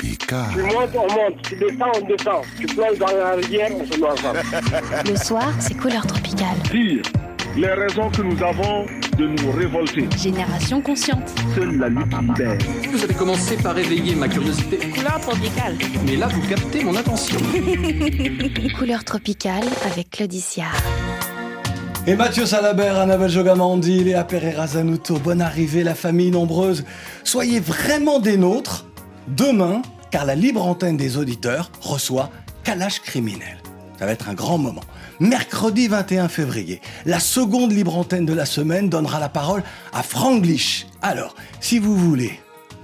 Tu montes, on monte. Tu descends, on descend. Tu plonges dans la rivière, on se noie ensemble. Le soir, c'est couleur tropicale. Dire les raisons que nous avons de nous révolter. Génération consciente. Seule la lutte libère. Vous avez commencé par éveiller ma curiosité. Couleur tropicale. Mais là, vous captez mon attention. Couleur tropicale avec Claudicia. Et Mathieu Salabert, Annabelle Jogamandi, Léa Pereira Zanuto, bonne arrivée, la famille nombreuse. Soyez vraiment des nôtres demain, car la libre antenne des auditeurs reçoit Kalash Criminel. Ça va être un grand moment. Mercredi 21 février, la seconde libre antenne de la semaine donnera la parole à Franglish. Alors, si vous voulez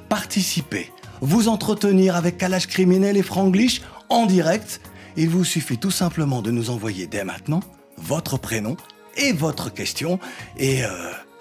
participer, vous entretenir avec Kalash Criminel et Franglish en direct, il vous suffit tout simplement de nous envoyer dès maintenant votre prénom et votre question et euh,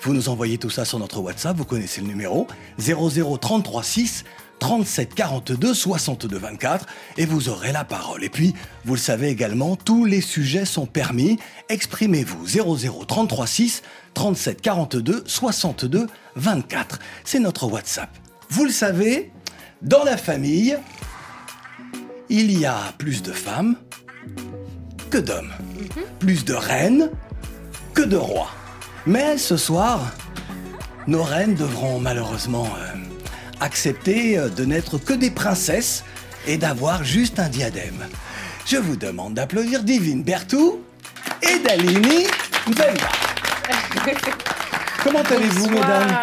vous nous envoyez tout ça sur notre WhatsApp, vous connaissez le numéro 00336 37 42 62 24 et vous aurez la parole. Et puis, vous le savez également, tous les sujets sont permis. Exprimez-vous 00336 37 42 62 24. C'est notre WhatsApp. Vous le savez, dans la famille, il y a plus de femmes que d'hommes, plus de reines que de rois. Mais ce soir, nos reines devront malheureusement euh, accepter euh, de n'être que des princesses et d'avoir juste un diadème. Je vous demande d'applaudir Divine Bertou et Dalini Mbemba. Comment allez-vous, mesdames?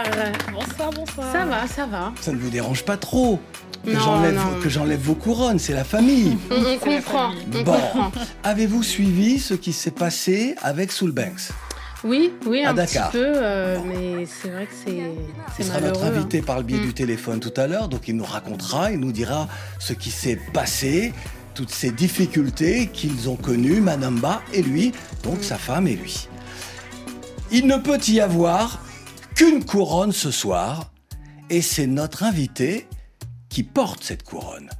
Bonsoir, bonsoir. Ça va, ça va. Ça ne vous dérange pas trop que j'enlève non. que j'enlève vos couronnes, c'est la famille. On, on comprend. On Bon, avez-vous suivi ce qui s'est passé avec Soul Banks Oui, oui, À un Dakar. petit peu, euh, mais c'est vrai que c'est Il sera malheureux. notre hein. invité par le biais Mm. du téléphone tout à l'heure, donc il nous racontera, il nous dira ce qui s'est passé, toutes ces difficultés qu'ils ont connues, Manamba et lui, donc Mm. sa femme et lui. Il ne peut y avoir qu'une couronne ce soir, et c'est notre invité qui porte cette couronne.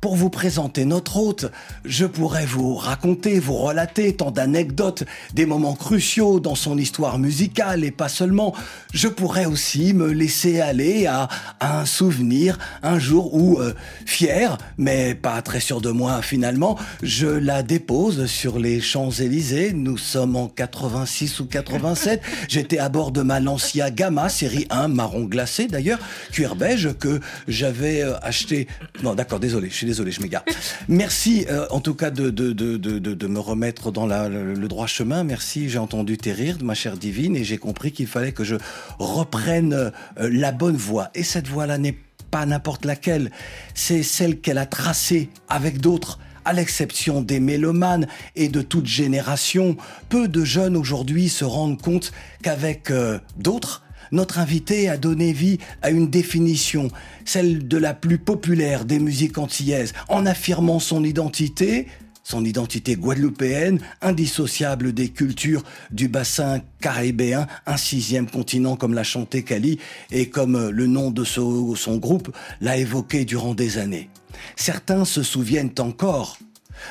Pour vous présenter notre hôte, je pourrais vous raconter, vous relater tant d'anecdotes, des moments cruciaux dans son histoire musicale et pas seulement. Je pourrais aussi me laisser aller à, à un souvenir, un jour où, euh, fier, mais pas très sûr de moi finalement, je la dépose sur les Champs-Élysées. Nous sommes en 86 ou 87. J'étais à bord de ma Lancia Gamma, série 1, marron glacé d'ailleurs, cuir beige, que j'avais euh, acheté. Non, d'accord, désolé, je suis désolé, je m'égare. Merci euh, en tout cas de, de, de, de, me remettre dans le droit chemin. Merci, j'ai entendu tes rires, ma chère divine, et j'ai compris qu'il fallait que je reprenne euh, la bonne voie. Et cette voie-là n'est pas n'importe laquelle, c'est celle qu'elle a tracée avec d'autres. À l'exception des mélomanes et de toute génération, peu de jeunes aujourd'hui se rendent compte qu'avec euh, d'autres, notre invité a donné vie à une définition, celle de la plus populaire des musiques antillaises, en affirmant son identité, son identité guadeloupéenne, indissociable des cultures du bassin caribéen, un sixième continent comme l'a chanté Kali et comme euh, le nom de son, son groupe l'a évoqué durant des années. Certains se souviennent encore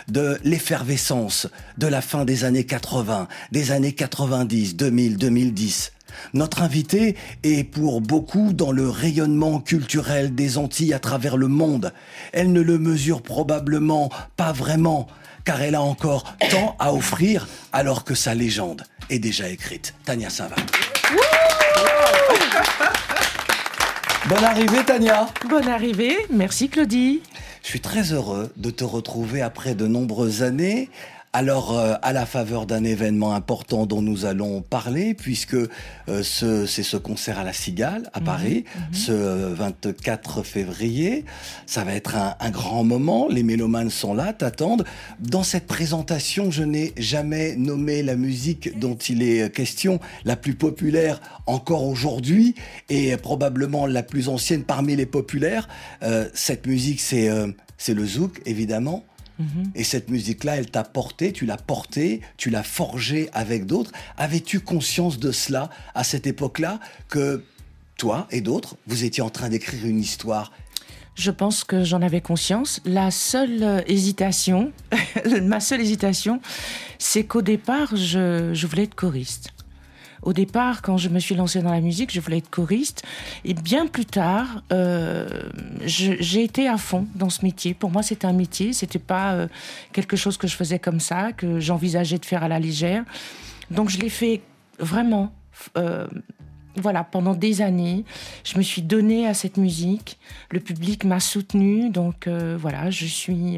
de l'effervescence de la fin des années 80, des années 90, 2000, 2010. Notre invité est pour beaucoup dans le rayonnement culturel des Antilles à travers le monde. Elle ne le mesure probablement pas vraiment, car elle a encore tant à offrir alors que sa légende est déjà écrite. Tania Saint-Va. Bonne arrivée Tania Bonne arrivée, merci Claudie. Je suis très heureux de te retrouver après de nombreuses années. Alors, euh, à la faveur d'un événement important dont nous allons parler, puisque euh, ce- c'est ce concert à la Cigale, à Paris, ce euh, 24 février. Ça va être un, un grand moment. Les mélomanes sont là, t'attendent. Dans cette présentation, je n'ai jamais nommé la musique dont il est euh, question, la plus populaire encore aujourd'hui, et probablement la plus ancienne parmi les populaires. Euh, cette musique, c'est euh, c'est le zouk, évidemment. Et cette musique-là, elle t'a porté, tu l'as portée, tu l'as forgée avec d'autres. Avais-tu conscience de cela à cette époque-là que toi et d'autres, vous étiez en train d'écrire une histoire? Je pense que j'en avais conscience. La seule euh, hésitation, ma seule hésitation, c'est qu'au départ, je, je voulais être choriste. Au départ, quand je me suis lancée dans la musique, je voulais être choriste. Et bien plus tard, euh, j'ai été à fond dans ce métier. Pour moi, c'était un métier. C'était pas euh, quelque chose que je faisais comme ça, que j'envisageais de faire à la légère. Donc, je l'ai fait vraiment. euh, voilà, pendant des années, je me suis donnée à cette musique. Le public m'a soutenue, donc voilà, je suis.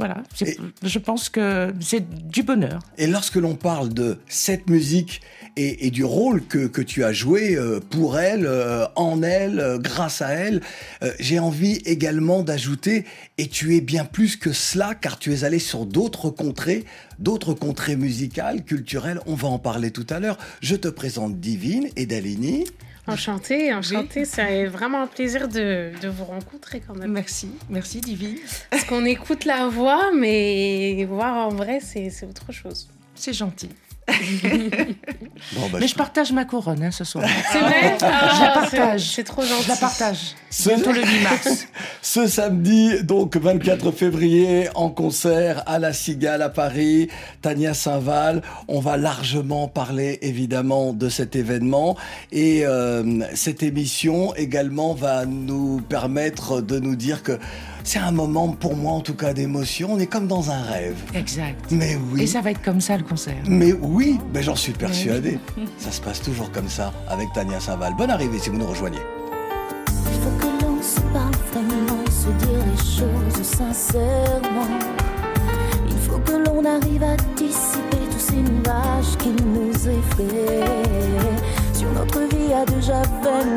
Voilà, Et- je pense que c'est du bonheur. Et lorsque l'on parle de cette musique et, et du rôle que, que tu as joué euh, pour elle, euh, en elle, euh, grâce à elle, j'ai envie également d'ajouter, et tu es bien plus que cela, car tu es allé sur d'autres contrées, d'autres contrées musicales, culturelles, on va en parler tout à l'heure. Je te présente Divine et Dalini. Enchantée, enchantée. C'est vraiment un plaisir de, de vous rencontrer quand même. Merci, merci Divine. Parce qu'on écoute la voix, mais voir en vrai, c'est c'est autre chose. C'est gentil. Bon, bah, Mais je- je partage ma couronne hein, ce soir. C'est vrai? Je la Ah, partage. c'est- C'est trop gentil. Je la partage. Ce- Bientôt le 8 mars. Ce samedi, donc 24 février, en concert à la Cigale à Paris, Tania Saint-Val. On va largement parler évidemment de cet événement et euh, cette émission également va nous permettre de nous dire que c'est un moment pour moi en tout cas d'émotion. On est comme dans un rêve. Exact. Mais oui. Et ça va être comme ça le concert. Mais oui, mais j'en suis persuadé. Ça se passe toujours comme ça avec Tania Saint-Val. Bonne arrivée si vous nous rejoignez. Il faut que l'on se parle vraiment, se dire les choses sincèrement. Il faut que l'on arrive à dissiper tous ces nuages qui nous effraient. Sur notre vie a déjà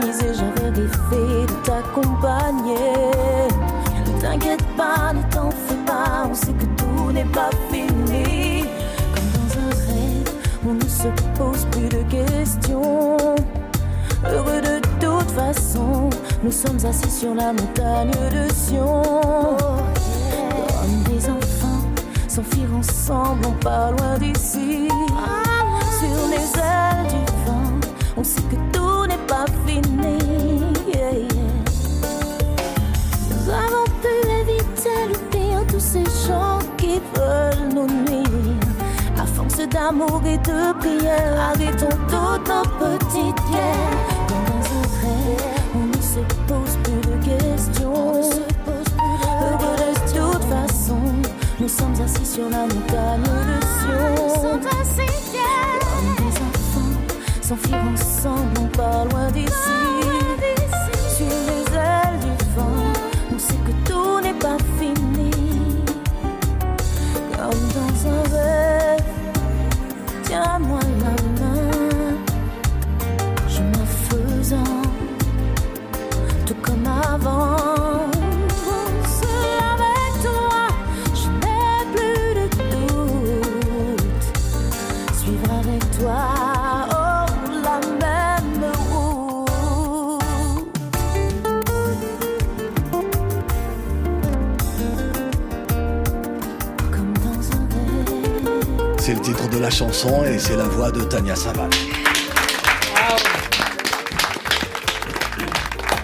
misé, j'avais des faits de t'accompagner. Ne t'inquiète pas, ne t'en fais pas, on sait que tout n'est pas fini. On ne se pose plus de questions. Heureux de toute façon, nous sommes assis sur la montagne de Sion. Comme des enfants, s'enfuir ensemble, on part loin d'ici. Sur les ailes du vent, on sait que tout n'est pas fini. Nous avons pu éviter le pire, tous ces gens qui veulent nous nuire. Force d'amour et de prière, arrêtons toutes nos petites guerres. Comme dans un rêve, on ne se pose plus de questions. Heureux de toute façon, nous sommes assis sur la montagne de Sion. Comme des enfants, s'enfuir ensemble, on part loin d'ici. La chanson et c'est la voix de Tania Saval.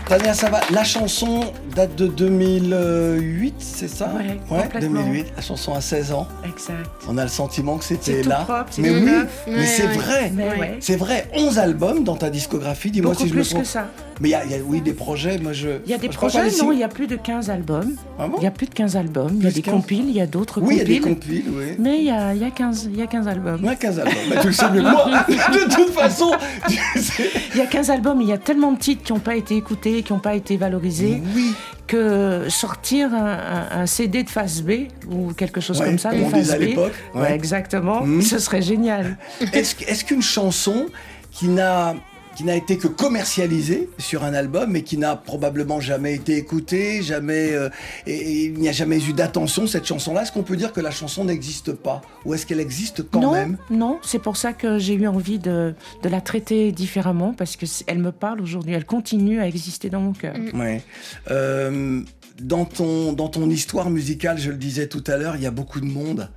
Tania Saval, la chanson date de 2008, c'est ça Ouais, complètement. 2008, la chanson a 16 ans. Exact. On a le sentiment que c'était là. propre, mais oui, neuf. mais Ouais, c'est ouais. vrai. Ouais. ouais. C'est vrai, 11 albums dans ta discographie, dis-moi si je me plus trompe. que ça. Mais il y, a- il y a, oui, des projets, moi je... Il y a des projets, non, il y a plus de 15 albums. Ah bon Il y a plus de 15 albums. Il y a Plus des 15. compiles, il y a d'autres Oui, il y a des compiles. compiles, oui. Mais il y a, il y, a 15, il y a 15 albums. Il y a 15 albums, mais tu le sais mieux que moi. De toute façon, tu sais. Il y a 15 albums, il y a tellement de titres qui n'ont pas été écoutés, qui n'ont pas été valorisés, Oui, que sortir un, CD de face B ou quelque chose Ouais, comme ça, comme de on face disait à B, l'époque, ouais, ouais. exactement, Mhm. ce serait génial. Est-ce qu'une chanson qui n'a qui n'a été que commercialisée sur un album mais qui n'a probablement jamais été écoutée, jamais euh, et, et il n'y a jamais eu d'attention cette chanson-là, est-ce qu'on peut dire que la chanson n'existe pas? Ou est-ce qu'elle existe quand non, même? non, c'est pour ça que j'ai eu envie de, de la traiter différemment parce que elle me parle aujourd'hui, elle continue à exister dans mon cœur. Ouais. Euh, dans ton dans ton histoire musicale, je le disais tout à l'heure, il y a beaucoup de monde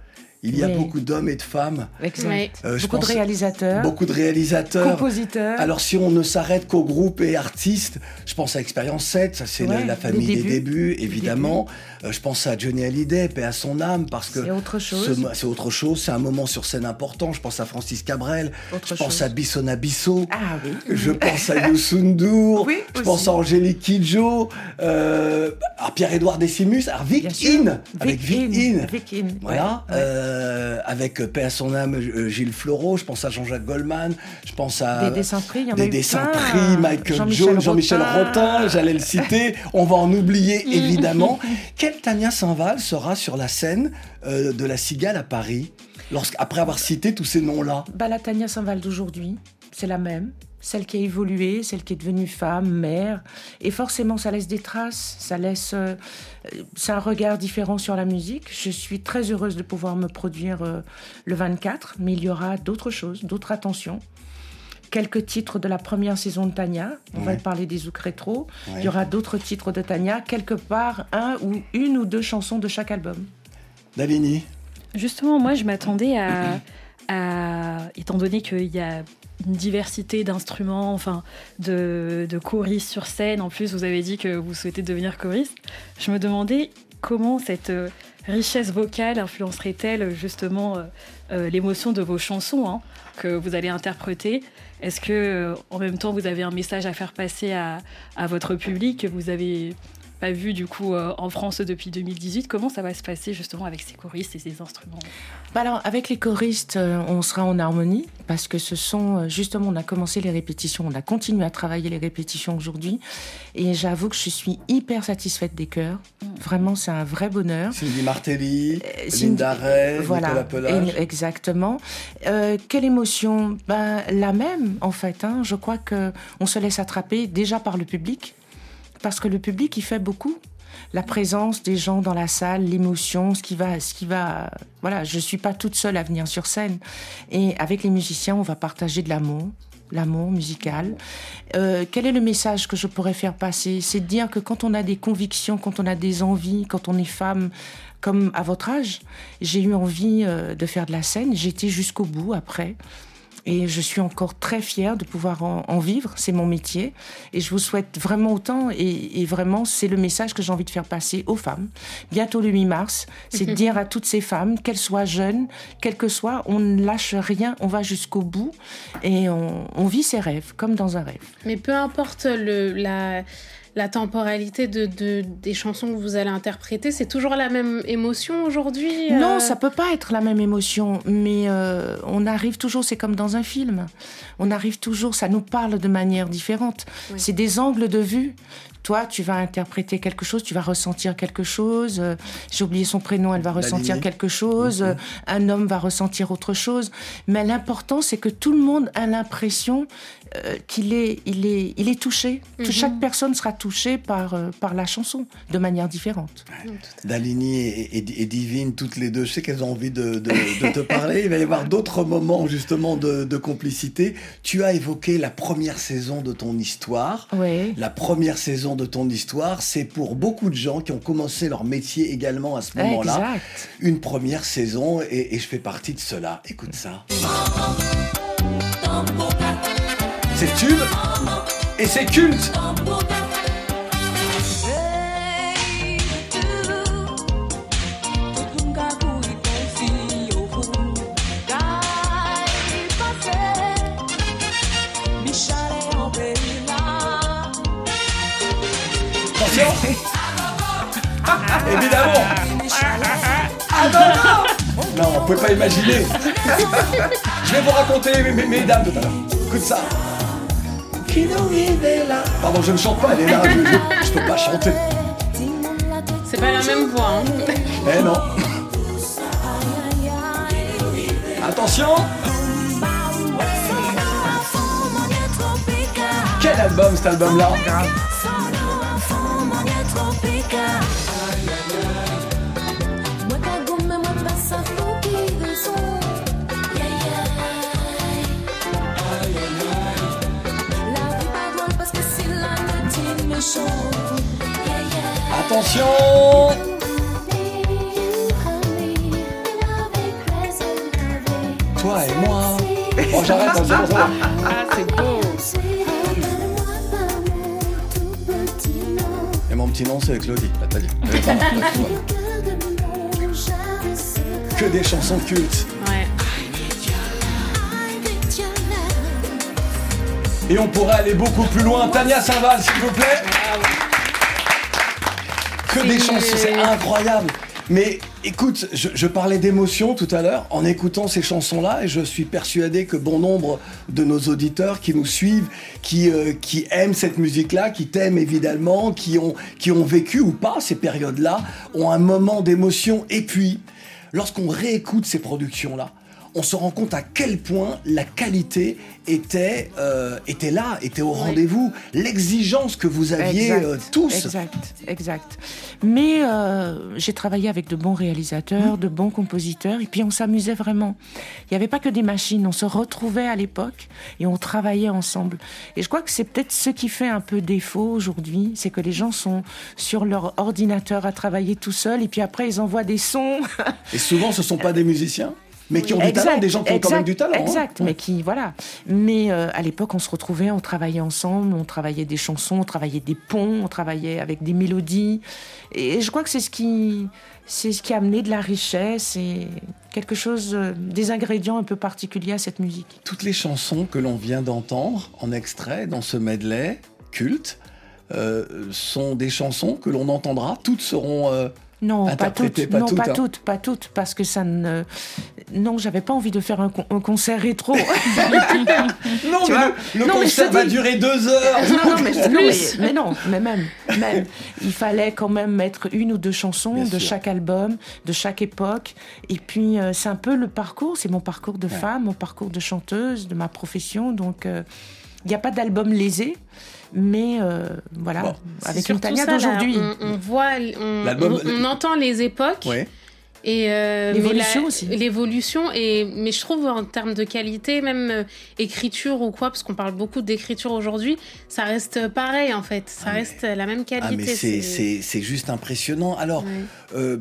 Il y a Oui. beaucoup d'hommes et de femmes. Euh, Beaucoup de réalisateurs, Beaucoup de réalisateurs. compositeurs. Alors si on ne s'arrête qu'aux groupes et artistes, je pense à Expérience 7, ça c'est Ouais, la, famille des débuts. débuts, évidemment. Euh, je pense à Johnny Hallyday, paix à son âme, parce que c'est autre chose. c'est autre chose, c'est un moment sur scène important. Je pense à Francis Cabrel, Autre je pense chose. à Bisson Abisso, Ah oui. je pense à Youssou N'Dour, Oui, je aussi. pense à Angélique Kidjo, euh, à Pierre-Édouard Décimus, à Vic. In, avec Vic In. Vic In, Voilà, ouais. Euh, avec euh, paix à son âme euh, Gilles Floreau, je pense à Jean-Jacques Goldman, je pense à Des dessins pris, il y en a des dessins Michael Jones, Jean-Michel Rotin. J'allais le citer, on va en oublier évidemment. Quelle Tania Saint-Val sera sur la scène euh, de la Cigale à Paris, lorsque, après avoir cité tous ces noms-là? Bah, la Tania Saint-Val d'aujourd'hui, c'est la même. Celle qui a évolué, celle qui est devenue femme, mère. Et forcément, ça laisse des traces, ça laisse. euh, c'est un regard différent sur la musique. Je suis très heureuse de pouvoir me produire euh, le 24, mais il y aura d'autres choses, d'autres attentions. Quelques titres de la première saison de Tania. On va parler des Zouk Rétro. Ouais. Il y aura d'autres titres de Tania. Quelque part, un ou une ou deux chansons de chaque album. Daligny Justement, moi, je m'attendais à, à- étant donné qu'il y a une diversité d'instruments, enfin, de, de choristes sur scène. En plus, vous avez dit que vous souhaitez devenir choriste. Je me demandais comment cette euh, richesse vocale influencerait-elle justement euh, euh, l'émotion de vos chansons hein, que vous allez interpréter? Est-ce que, en même temps, vous avez un message à faire passer à, à votre public? Que vous avez pas vu du coup euh, en France depuis 2018 Comment ça va se passer justement avec ces choristes et ces instruments? Bah alors, avec les choristes, euh, on sera en harmonie parce que ce sont euh, justement, on a commencé les répétitions, on a continué à travailler les répétitions aujourd'hui, et j'avoue que je suis hyper satisfaite des chœurs. Vraiment, c'est un vrai bonheur. Cindy Martelly, Euh, Cindy- Linda Ray, voilà, Nicolas exactement. Euh, quelle émotion? Ben, La même, en fait. hein. Je crois que on se laisse attraper déjà par le public, parce que le public, il fait beaucoup. La présence des gens dans la salle, l'émotion, ce qui va, ce qui va. Voilà, je suis pas toute seule à venir sur scène. Et avec les musiciens, on va partager de l'amour, l'amour musical. Euh, quel est le message que je pourrais faire passer? C'est de dire que quand on a des convictions, quand on a des envies, quand on est femme, comme à votre âge, j'ai eu envie euh, de faire de la scène. J'étais jusqu'au bout après. Et je suis encore très fière de pouvoir en, en vivre. C'est mon métier. Et je vous souhaite vraiment autant. Et, et vraiment, c'est le message que j'ai envie de faire passer aux femmes. Bientôt le 8 mars, c'est de dire à toutes ces femmes, qu'elles soient jeunes, quelles que soient, on ne lâche rien, on va jusqu'au bout. Et on, on vit ses rêves, comme dans un rêve. Mais peu importe le, la, la temporalité de, de- des chansons que vous allez interpréter, c'est toujours la même émotion aujourd'hui euh? Non, ça peut pas être la même émotion, mais euh, on arrive toujours, c'est comme dans un film, on arrive toujours, ça nous parle de manière différente. Oui. C'est des angles de vue. Toi, tu vas interpréter quelque chose, tu vas ressentir quelque chose. euh, J'ai oublié son prénom, elle va ressentir quelque chose. euh, Un homme va ressentir autre chose. Mais l'important, c'est que tout le monde a l'impression euh, qu'il est, il est, il est touché. Que Mhm. chaque personne sera touchée par, euh, par la chanson de manière différente. Daligny et, et- et Divine, toutes les deux, je sais qu'elles ont envie de, de- de te parler. Il va y avoir d'autres moments justement de, de complicité. Tu as évoqué la première saison de ton histoire. Oui. La première saison de ton histoire, c'est pour beaucoup de gens qui ont commencé leur métier également à ce moment-là. Exact. Une première saison et, et je fais partie de cela. Écoute ça. C'est tube et c'est culte. Attention Évidemment Ah non, non Non, on peut pas imaginer Je vais vous raconter, mes- mes- mesdames, tout à l'heure. Écoute ça Pardon, je ne chante pas, elle est là, je, je- je peux pas chanter. C'est pas la même voix. hein. Eh non Attention Quel album cet album-là? Attention toi et moi. Bon, j'arrête, hein, bon. Ah, c'est beau. Et mon petit nom, c'est Claudie. Ah, t'as dit. Que des chansons cultes. Ouais. Et on pourrait aller beaucoup plus loin. Tania Saint-Val, s'il vous plaît. C'est- chansons, c'est incroyable. Mais écoute, je, je parlais d'émotion tout à l'heure en écoutant ces chansons-là et je suis persuadé que bon nombre de nos auditeurs qui nous suivent, qui, euh, qui aiment cette musique-là, qui t'aiment évidemment, qui ont, qui ont vécu ou pas ces périodes-là, ont un moment d'émotion. Et puis, lorsqu'on réécoute ces productions-là, on se rend compte à quel point la qualité était, euh, était là, était au rendez-vous. L'exigence que vous aviez Exact, euh, tous. Exact, exact. Mais euh, j'ai travaillé avec de bons réalisateurs, de bons compositeurs, et puis on s'amusait vraiment. Il n'y avait pas que des machines, on se retrouvait à l'époque et on travaillait ensemble. Et je crois que c'est peut-être ce qui fait un peu défaut aujourd'hui, c'est que les gens sont sur leur ordinateur à travailler tout seuls, et puis après ils envoient des sons. Et souvent, ce ne sont pas des musiciens, mais qui ont du talent, des gens qui ont quand même du talent. hein. Exact, mais qui, voilà. Mais euh, à l'époque, on se retrouvait, on travaillait ensemble, on travaillait des chansons, on travaillait des ponts, on travaillait avec des mélodies. Et je crois que c'est ce qui, c'est ce qui a amené de la richesse et quelque chose, euh, des ingrédients un peu particuliers à cette musique. Toutes les chansons que l'on vient d'entendre en extrait dans ce medley culte euh, sont des chansons que l'on entendra. Toutes seront euh, Non, pas toutes, pas non, toutes. pas hein. toutes, pas toutes, parce que ça ne, non, j'avais pas envie de faire un, con- un concert rétro. Non, Tu mais vois le, le Non, mais je concert va dis- durer deux heures. non, non, mais, non, mais- Plus. mais non, mais même, même, il fallait quand même mettre une ou deux chansons Bien de sûr. chaque album, de chaque époque. Et puis, euh, c'est un peu le parcours, c'est mon parcours de femme, mon parcours de chanteuse, de ma profession. Donc, euh, il n'y a pas d'album lésé, mais euh, voilà, Bon. avec une Tania d'aujourd'hui. On, on voit, on, L'album- on- on entend les époques. Ouais. Et euh, L'évolution aussi. L'évolution et mais je trouve en termes de qualité, même euh, écriture ou quoi, parce qu'on parle beaucoup d'écriture aujourd'hui, ça reste pareil en fait. Ça Ah, mais- reste la même Ah, mais qualité. c'est- c'est c'est juste impressionnant. Alors, Ouais. euh,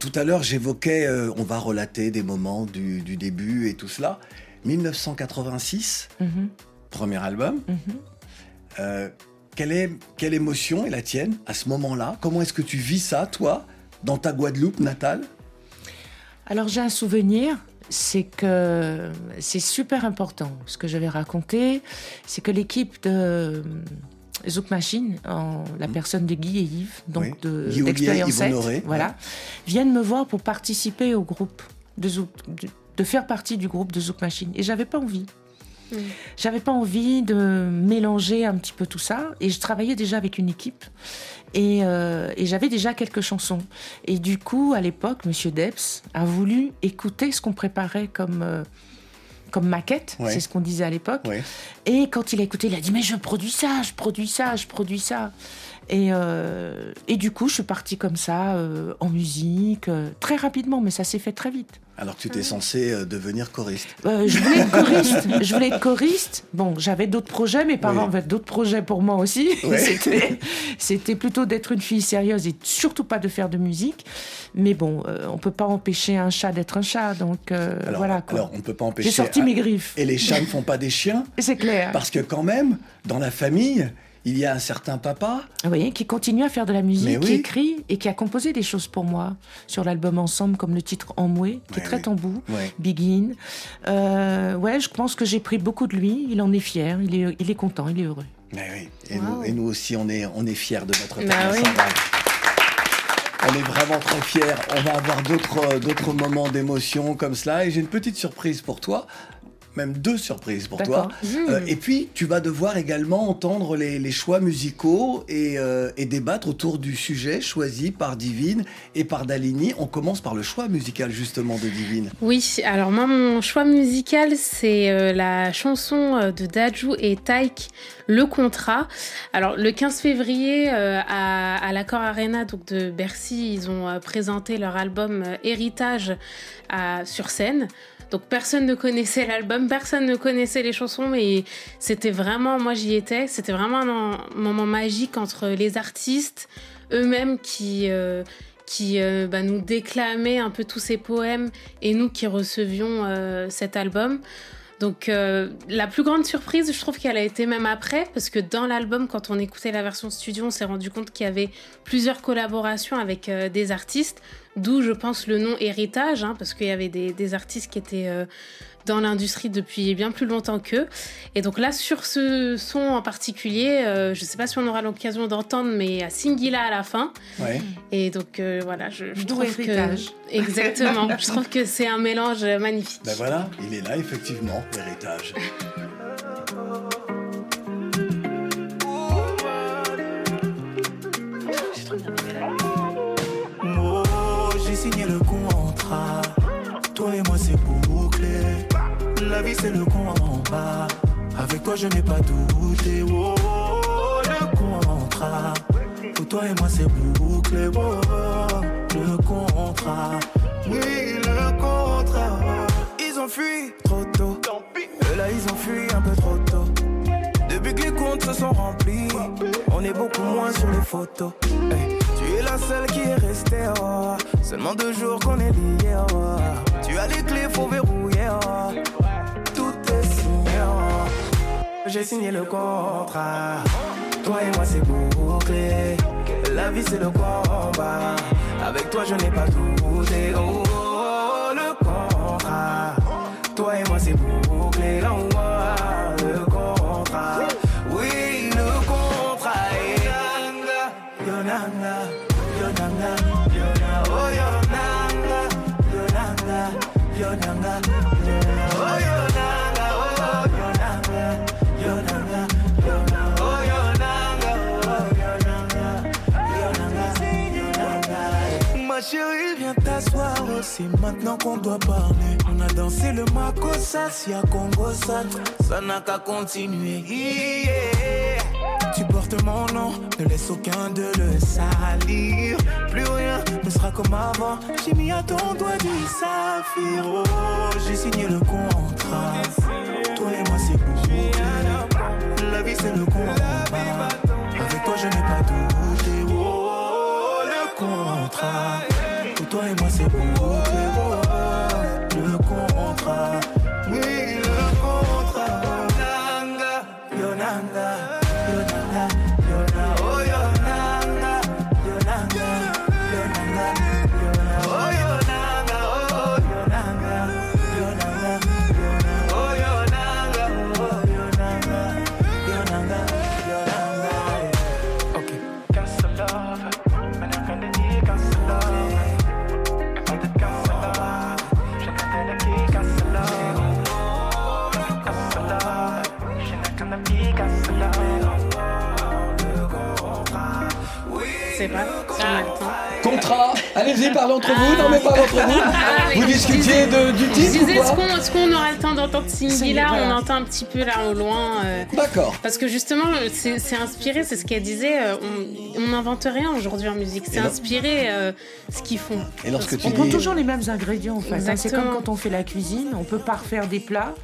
tout à l'heure, j'évoquais, euh, on va relater des moments du, du début et tout cela. 1986, Mhm, premier album. mhm. Euh, quelle, est, quelle émotion est la tienne à ce moment-là? Comment est-ce que tu vis ça, toi, dans ta Guadeloupe natale? Alors j'ai un souvenir, c'est que c'est super important. Ce que j'avais raconté, c'est que l'équipe de euh, Zouk Machine, en la personne de Guy et Yves, donc Oui. de d'Expérience Yves 7, Honoré, voilà, viennent me voir pour participer au groupe de Zouk, de, de faire partie du groupe de Zouk Machine. Et j'avais pas envie. Mm. J'avais pas envie de mélanger un petit peu tout ça. Et je travaillais déjà avec une équipe. Et, euh, et j'avais déjà quelques chansons. Et du coup, à l'époque, Monsieur Debs a voulu écouter ce qu'on préparait comme, euh, comme maquette. Ouais. C'est ce qu'on disait à l'époque. Ouais. Et quand il a écouté, il a dit Mais je produis ça, je produis ça, je produis ça. Et, euh, et du coup, je suis partie comme ça, euh, en musique, euh, très rapidement, mais ça s'est fait très vite. Alors que tu étais censé euh, devenir choriste. Euh, je voulais être choriste. Je voulais être choriste. Bon, j'avais d'autres projets. Mes parents Oui. avaient d'autres projets pour moi aussi. Ouais. C'était, plutôt d'être une fille sérieuse et surtout pas de faire de musique. Mais bon, euh, on peut pas empêcher un chat d'être un chat. Donc euh, Alors, voilà quoi. alors, on ne peut pas empêcher. J'ai sorti Ah, mes griffes. Et les chats ne font pas des chiens c'est clair. Parce que quand même, dans la famille, il y a un certain papa. Qui continue à faire de la musique, qui écrit et qui a composé des choses pour moi sur l'album Ensemble, comme le titre Emmoué, qui est très oui. tambour. Ouais. Begin. Euh, ouais, je pense que j'ai pris beaucoup de lui. Il en est fier. Il est, il est content. Il est heureux. Mais oui. Et, Wow. nous, et nous aussi, on est, on est fiers de notre oui. Sandal. On est vraiment très fiers. On va avoir d'autres, d'autres moments d'émotion comme cela. Et j'ai une petite surprise pour toi. Même deux surprises pour toi. Euh, et puis, tu vas devoir également entendre les, les choix musicaux et, euh, et débattre autour du sujet choisi par Divine et par Dalini. On commence par le choix musical, justement, de Divine. Oui, alors moi, mon choix musical, c'est euh, la chanson de Dajou et Taïk, Le Contrat. Alors, le 15 février, à, à l'Accord Arena donc de Bercy, ils ont présenté leur album Héritage à- sur scène. Donc personne ne connaissait l'album, personne ne connaissait les chansons, mais c'était vraiment, moi j'y étais, c'était vraiment un moment magique entre les artistes eux-mêmes qui, euh, euh, bah, nous déclamait un peu tous ses poèmes et nous qui recevions euh, cet album. Donc euh, la plus grande surprise, je trouve qu'elle a été même après, parce que dans l'album, quand on écoutait la version studio, on s'est rendu compte qu'il y avait plusieurs collaborations avec euh, des artistes, d'où je pense le nom Héritage, hein, parce qu'il y avait des, artistes qui étaient euh, dans l'industrie depuis bien plus longtemps qu'eux. Et donc là, sur ce son en particulier, euh, je ne sais pas si on aura l'occasion d'entendre, mais a Singila à la fin. Ouais. Et donc euh, voilà, je, trouve que... Exactement, je trouve que c'est un mélange magnifique. Ben voilà, il est là effectivement, l'héritage. Oh, j'ai signé le contrat. Toi et moi, c'est. La vie, c'est le combat. Avec toi, je n'ai pas douté. Oh, le contrat. Pour toi et moi, c'est bouclé. Oh, le contrat. Oui, le contrat. Ils ont fui trop tôt. Et là, ils ont fui un peu trop tôt. Depuis que les comptes se sont remplis, on est beaucoup moins sur les photos. Tu es la seule qui est restée. oh. Seulement deux jours qu'on est liés. oh. Tu as les clés, faut verrouiller. oh. J'ai signé le contrat. Toi et moi, c'est bouclé. La vie, c'est le combat. Avec toi, je n'ai pas douté. Oh, c'est maintenant qu'on doit parler. On a dansé le Makossa, si à Congo ça, ça n'a qu'à continuer. Yeah. Tu portes mon nom, ne laisse aucun de le salir. Plus rien ne sera comme avant. J'ai mis à ton doigt du saphir. Oh, j'ai signé le contrat. Toi et moi, c'est bouclé. La vie, c'est le combat. C'est pas si on a le temps. Contrat Allez-y, parlez entre vous, non mais parlez entre vous Ah, Vous discutiez de- du Je titre ou disais, quoi est-ce qu'on est-ce qu'on aura le temps d'entendre Cindy là? On entend un petit peu là au loin. euh, D'accord. Parce que justement, c'est inspiré, c'est ce qu'elle disait. euh, on n'invente rien aujourd'hui en musique. C'est inspiré euh, ce qu'ils font. Et lorsque tu On dis... prend toujours les mêmes ingrédients en fait. hein. C'est comme quand on fait la cuisine, on peut pas refaire des plats,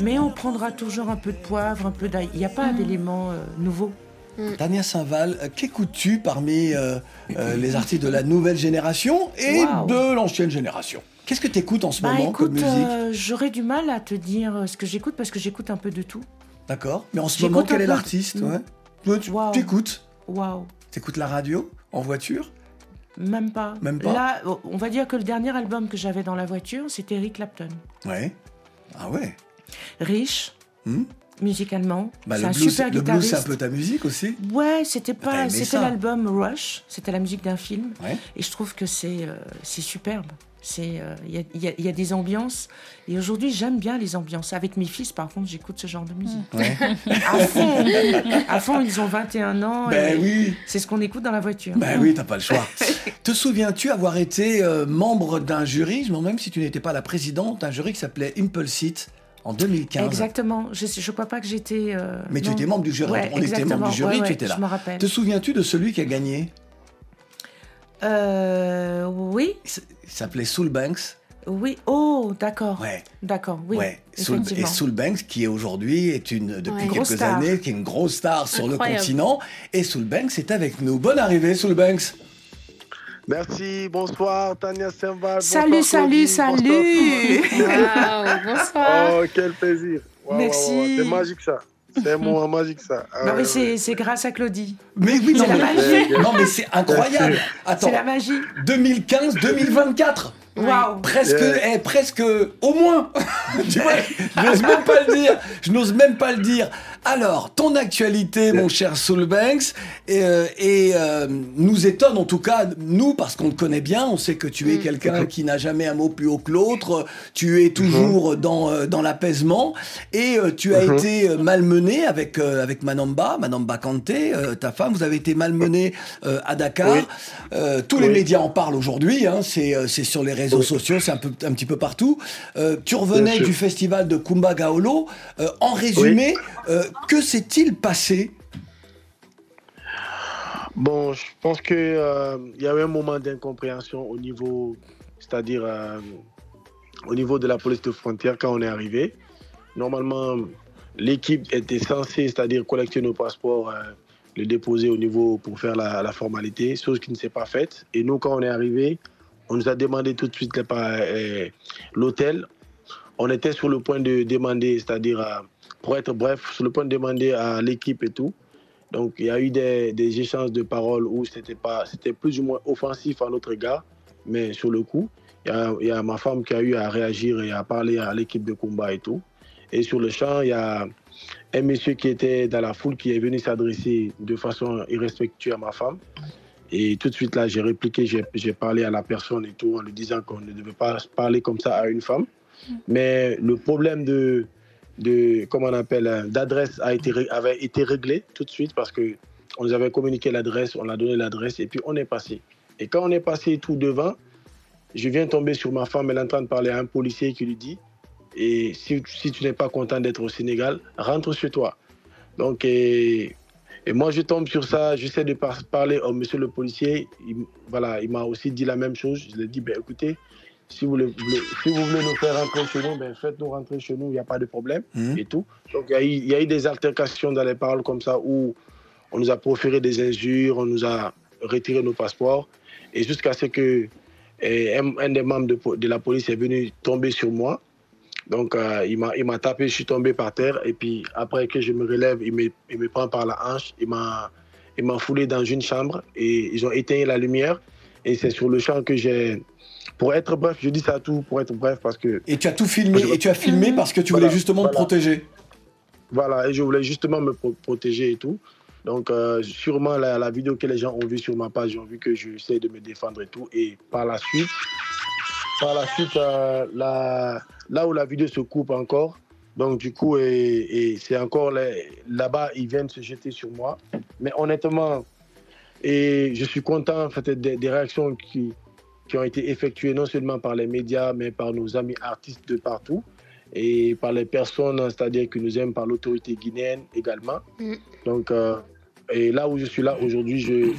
mais on prendra toujours un peu de poivre, un peu d'ail. Il n'y a pas Mm. d'éléments euh, nouveaux. Tania Saint-Val, euh, qu'écoutes-tu parmi euh, euh, les artistes de la nouvelle génération et de l'ancienne génération? Qu'est-ce que tu écoutes en ce Bah moment écoute, comme musique j'aurais du mal à te dire ce que j'écoute parce que j'écoute un peu de tout. D'accord. Mais en ce moment, quel est de- l'artiste? ouais. Toi, tu écoutes Waouh, T'écoutes la radio? En voiture? Même pas. Même pas. Là, oh, on va dire que le dernier album que j'avais dans la voiture, c'était Eric Clapton. Ouais. Ah ouais. Riche, Hmm musicalement, bah, c'est un blues, super le blues, guitariste. c'est un peu ta musique aussi Ouais, c'était pas, c'était l'album Rush, c'était la musique d'un film, Ouais. et je trouve que c'est euh, c'est superbe. C'est euh, il y, a, il y a- il y a des ambiances, et aujourd'hui j'aime bien les ambiances. Avec mes fils, par contre, j'écoute ce genre de musique. Ouais. À fond, à fond, ils ont 21 ans. Ben oui C'est ce qu'on écoute dans la voiture. Ben oui, t'as pas le choix. Te souviens-tu avoir été euh, membre d'un jury, même si tu n'étais pas la présidente d'un jury qui s'appelait Impulse It en 2015 Exactement. Je ne crois pas que j'étais. euh, Mais tu étais membre du jury. Ouais, On était membre du jury, Ouais, tu étais là. Je me rappelle. Te souviens-tu de celui qui a gagné? Euh, oui, Il s'appelait Soul Banks. oui. Oh, d'accord. Ouais. D'accord, oui. ouais. Soul- et. Soul Banks, qui est aujourd'hui, est une, depuis Ouais. quelques star. années, qui est une grosse star sur Incroyable. le continent. Et Soul Banks est avec nous. Bonne arrivée, Soul Banks. Merci, bonsoir Tania Semba. Salut, salut, salut. bonsoir. Oh, quel plaisir. Merci. C'est magique ça. C'est un moment magique ça. Ah, non, mais c'est grâce à Claudie. Mais oui, c'est la magie. Non, mais c'est incroyable. Attends. C'est la magie. 2015, 2024. Waouh. Presque, eh, presque, au moins. tu vois, je n'ose même pas le dire. Je n'ose même pas le dire. Alors, ton actualité, mon cher Soul Banks, et, euh, et euh, nous étonne en tout cas, nous, parce qu'on te connaît bien, on sait que tu es quelqu'un qui n'a jamais un mot plus haut que l'autre, tu es toujours dans, euh, dans l'apaisement, et euh, tu as Mhm. été malmené avec, euh, avec Manamba, Manamba Kanté, euh, ta femme, vous avez été malmené euh, à Dakar. Oui. Euh, tous les médias en parlent aujourd'hui, hein, c'est euh, c'est sur les réseaux sociaux, c'est un, peu, un petit peu partout. Euh, tu revenais du festival de Kumba Gaolo. Euh, en résumé, euh, que s'est-il passé? Bon, je pense que euh, y avait un moment d'incompréhension au niveau, c'est-à-dire euh, au niveau de la police de frontière quand on est arrivé. Normalement, l'équipe était censée, c'est-à-dire collecter nos passeports, euh, les déposer au niveau pour faire la, la formalité, chose qui ne s'est pas faite. Et nous, quand on est arrivé, on nous a demandé tout de suite euh, l'hôtel. On était sur le point de demander, c'est-à-dire, pour être bref, sur le point de demander à l'équipe et tout. Donc, il y a eu des, des échanges de paroles où c'était pas, c'était plus ou moins offensif à notre égard, mais sur le coup, il y a, il y a ma femme qui a eu à réagir et à parler à l'équipe de combat et tout. Et sur le champ, il y a un monsieur qui était dans la foule qui est venu s'adresser de façon irrespectueuse à ma femme. Et tout de suite, là, j'ai répliqué, j'ai j'ai parlé à la personne et tout en lui disant qu'on ne devait pas parler comme ça à une femme. Mais le problème de, de comment on appelle, euh, d'adresse a été, avait été réglé tout de suite parce que on nous avait communiqué l'adresse, on a donné l'adresse et puis on est passé. Et quand on est passé tout devant, je viens tomber sur ma femme, elle est en train de parler à un policier qui lui dit et si, si tu n'es pas content d'être au Sénégal, rentre chez toi. Donc, et, moi, je tombe sur ça, j'essaie de par- parler au monsieur le policier. Il, voilà, il m'a aussi dit la même chose. Je lui ai dit, ben, écoutez, si vous, voulez, si vous voulez nous faire rentrer chez nous, ben, faites-nous rentrer chez nous, il n'y a pas de problème Mhm. et tout. Donc, il y, a eu, il y a eu des altercations dans les paroles comme ça où on nous a proféré des injures, on nous a retiré nos passeports. Et jusqu'à ce que eh, un, un des membres de, la police est venu tomber sur moi. Donc, euh, il m'a tapé, je suis tombé par terre. Et puis, après que je me relève, il me, il me prend par la hanche. Il m'a il m'a foulé dans une chambre et ils ont éteint la lumière. Et c'est sur le champ que j'ai. Pour être bref, je dis ça tout pour être bref parce que. Et tu as tout filmé, et tu as filmé parce que tu voulais Voilà, justement te voilà. protéger. Voilà, et je voulais justement me pro- protéger et tout. Donc, euh, sûrement, la, la vidéo que les gens ont vue sur ma page, ils ont vu que j'essaie de me défendre et tout. Et par la suite, par la suite, euh, la- là où la vidéo se coupe encore, donc du coup, et, et c'est encore là-bas, ils viennent se jeter sur moi. Mais honnêtement, et je suis content en fait, des, des réactions qui, qui ont été effectuées non seulement par les médias, mais par nos amis artistes de partout et par les personnes, c'est-à-dire qui nous aiment, par l'autorité guinéenne également. Mm. Donc, euh, et là où je suis là aujourd'hui, je,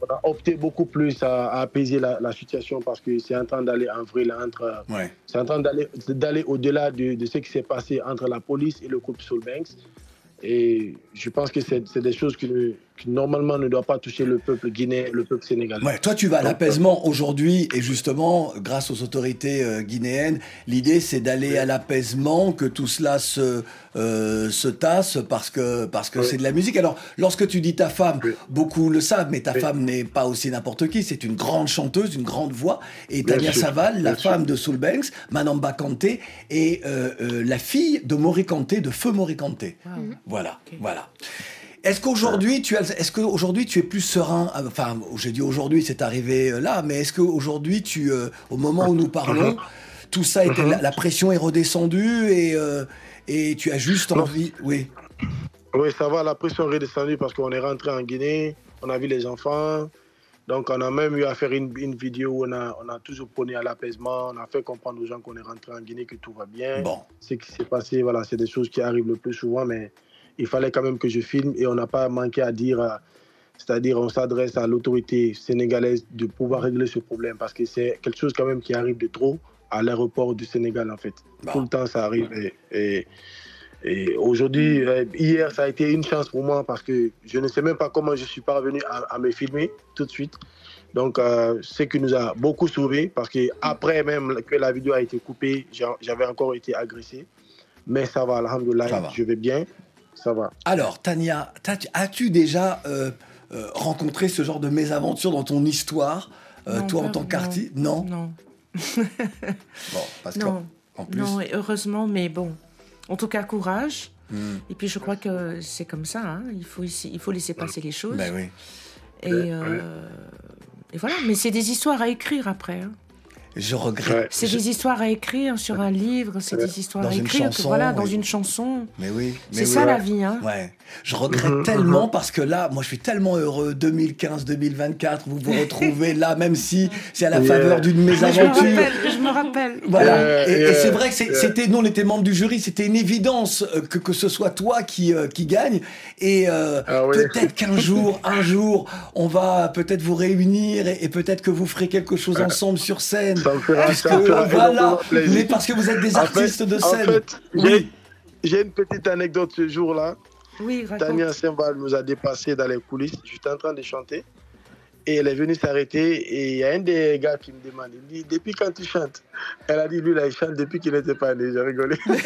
on a opté beaucoup plus à, à apaiser la, la situation parce que c'est en train d'aller en vrai là, entre, Ouais. c'est en train d'aller, d'aller au-delà de, de ce qui s'est passé entre la police et le groupe Soulbanks. Et je pense que c'est, c'est des choses qui, ne- qui normalement ne doivent pas toucher le peuple guinéen, le peuple sénégalais. Ouais, toi, tu vas à l'apaisement aujourd'hui, et justement, grâce aux autorités euh, guinéennes, l'idée c'est d'aller à l'apaisement, que tout cela se, euh, se tasse parce que parce que c'est de la musique. Alors, lorsque tu dis ta femme, beaucoup le savent, mais ta femme n'est pas aussi n'importe qui. C'est une grande chanteuse, une grande voix, et Bien Tania sûr, Saval, la bien sûr. femme de Soul Banks, Manamba Kanté, et euh, euh, la fille de Mori Kanté, de Feu Mori Kanté. Voilà, voilà. Est-ce qu'aujourd'hui tu as, est-ce qu'aujourd'hui tu es plus serein? Euh, Enfin, j'ai dit aujourd'hui, c'est arrivé euh, là, mais est-ce qu'aujourd'hui tu, euh, au moment où nous parlons, tout ça était, la, la pression est redescendue et euh, et tu as juste envie, oui. Oui, ça va, la pression est redescendue parce qu'on est rentré en Guinée, on a vu les enfants. Donc, on a même eu à faire une, une vidéo où on a, on a toujours prôné à l'apaisement, on a fait comprendre aux gens qu'on est rentré en Guinée, que tout va bien. Bon. Ce qui s'est passé, voilà, c'est des choses qui arrivent le plus souvent, mais il fallait quand même que je filme et on n'a pas manqué à dire, euh, c'est-à-dire on s'adresse à l'autorité sénégalaise de pouvoir régler ce problème parce que c'est quelque chose quand même qui arrive de trop à l'aéroport du Sénégal en fait. Tout le temps ça arrive et, et, Et aujourd'hui, euh, hier, ça a été une chance pour moi parce que je ne sais même pas comment je suis parvenu à, à me filmer tout de suite. Donc, euh, ce qui nous a beaucoup sauvé parce que après même que la vidéo a été coupée, j'a- j'avais encore été agressé. Mais ça va, alhamdoulilah, je vais bien. Ça va. Alors, Tania, as-tu déjà euh, euh, rencontré ce genre de mésaventure dans ton histoire, euh, Non, toi en tant qu'artiste Non? Non. Bon, parce Non. qu'en en plus. Non, heureusement, mais bon. En tout cas, courage. Hmm. Et puis je crois que c'est comme ça. hein. Il, faut ici, il faut laisser passer les choses. Ben oui. Et, euh, et voilà. Mais c'est des histoires à écrire après. hein. Je regrette. C'est je- des histoires à écrire sur un livre. C'est des histoires Dans à écrire. que chanson, voilà, dans oui. une chanson. Mais oui. C'est ça la vie. Hein. Ouais. Je regrette tellement parce que là, moi, je suis tellement heureux. 2015-2024, vous vous retrouvez là, même si c'est à la Yeah. faveur d'une Je me mésaventure. rappelle. Je me rappelle. Voilà. Yeah, et et yeah, c'est vrai que c'était, nous on était membres du jury, c'était une évidence euh, que, que ce soit toi qui, euh, qui gagne. Et euh, Ah oui. peut-être qu'un jour, un jour, on va peut-être vous réunir et, et peut-être que vous ferez quelque chose ensemble sur scène. Ça me fera, Puisque, ça me fera voilà, énormément plaisir. mais parce que vous êtes des En artistes fait- de En scène. fait, j'ai- Oui. j'ai une petite anecdote ce jour-là. Oui, raconte. Tania Simbal nous a dépassé dans les coulisses. J'étais en train de chanter. Et elle est venue s'arrêter. Et il y a un des gars qui me demande il me dit, Depuis quand tu chantes? Elle a dit Lui, là, il chante depuis qu'il n'était pas né. J'ai rigolé. Allez,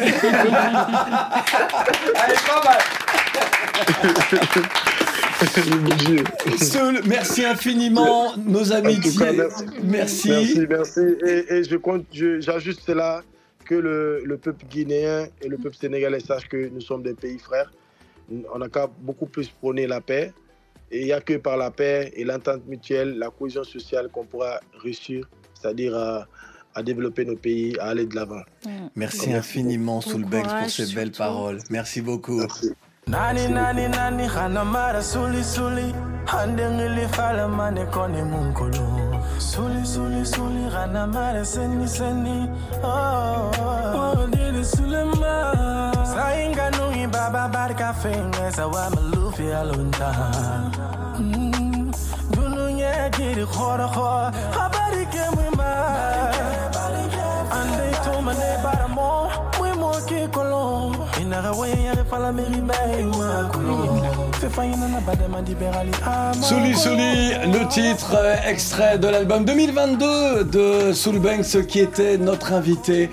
pas mal. Seul, merci infiniment, nos amitiés. cas, merci. Merci. Merci. Et, et je compte, j'ajuste cela que le, le peuple guinéen et le peuple sénégalais sachent que nous sommes des pays frères. On n'a qu'à beaucoup plus prôner la paix. Et il n'y a que par la paix et l'entente mutuelle, la cohésion sociale qu'on pourra réussir, c'est-à-dire à, à développer nos pays, à aller de l'avant. Merci infiniment, Soulbex, pour ces belles surtout. paroles. Merci beaucoup. Merci. Nani nani nani hana mara suli suli. Hande ngili fala mane kone munkulu. Suli suli suli hana mara seni seni. Oh. Oh dili sulema sainga nui baba barka fenga sa wa malufi alunta Mm, dunu nye kiri khora khora habari ke mwima Souli Souli, le titre euh, extrait de l'album 2022 de Soulbanks qui était notre invité.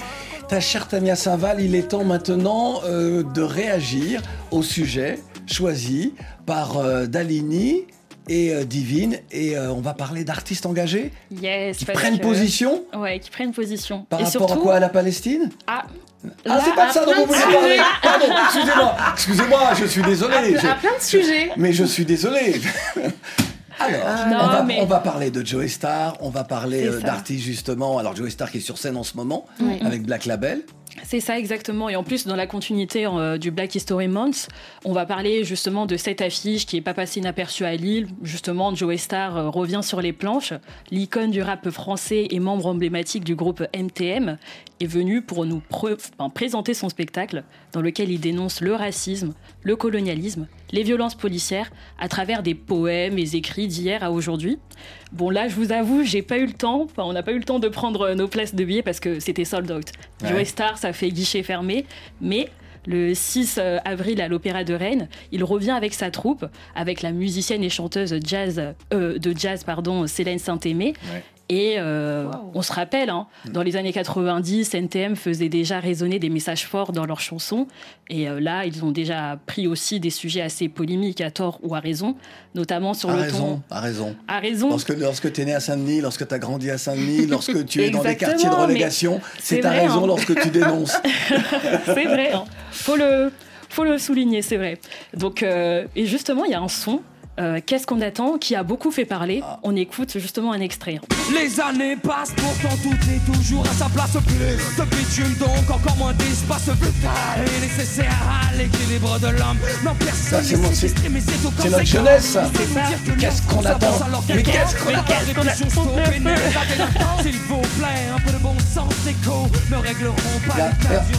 Ta chère Tania Saint-Val, il est temps maintenant euh, de réagir au sujet choisi par euh, Dalini et euh, Divine. Et euh, on va parler d'artistes engagés Yes. qui prennent que- position Ouais, qui prennent position. par Et rapport surtout, à quoi? À la Palestine? Ah, Ah, c'est pas de ça dont vous voulez parler. Pardon, excusez-moi Excusez-moi, je suis désolé à, je- à plein de sujets. Mais je suis désolé. Alors, Non, on, va, mais- on va parler de Joey Star, on va parler euh, d'artistes justement. Alors Joey Star qui est sur scène en ce moment Oui. avec Black Label. C'est ça exactement. Et en plus, dans la continuité euh, du Black History Month, on va parler justement de cette affiche qui n'est pas passée inaperçue à Lille. Justement, Joey Star euh, revient sur les planches. L'icône du rap français et membre emblématique du groupe MTM est venu pour nous présenter son spectacle dans lequel il dénonce le racisme, le colonialisme, les violences policières à travers des poèmes et écrits d'hier à aujourd'hui. Bon là, je vous avoue, j'ai pas eu le temps. Enfin, on n'a pas eu le temps de prendre nos places de billets parce que c'était sold out. Ouais. Joey Star, ça fait guichet fermé, mais le 6 avril à l'Opéra de Rennes, il revient avec sa troupe, avec la musicienne et chanteuse jazz, euh, de jazz pardon, Célène Saint-Aimé. Ouais. Et euh, on se rappelle, hein, dans les années 90, NTM faisait déjà résonner des messages forts dans leurs chansons. Et euh, là, ils ont déjà pris aussi des sujets assez polémiques, à tort ou à raison, notamment sur A le raison, ton. a raison. À raison. Lorsque, lorsque tu es né à Saint-Denis, lorsque tu as grandi à Saint-Denis, lorsque tu es dans des quartiers de relégation, c'est vrai, raison hein. lorsque tu dénonces. c'est vrai. hein. Faut le, faut le souligner, c'est vrai. Donc, euh, et justement, il y a un son. Euh, Qu'est-ce qu'on attend qui a beaucoup fait parler Ah. On écoute justement un extrait. Les années passent, pourtant tout est toujours à sa place. Plus de bitume, donc encore moins d'espace. Plus tard est nécessaire à l'équilibre de l'homme. Non, Ça, personne c'est mon- c'est- notre jeunesse, ça. Qu'est-ce qu'on attend Mais qu'est-ce qu'on attend S'il vous plaît, un peu de bon sens écho ne régleront pas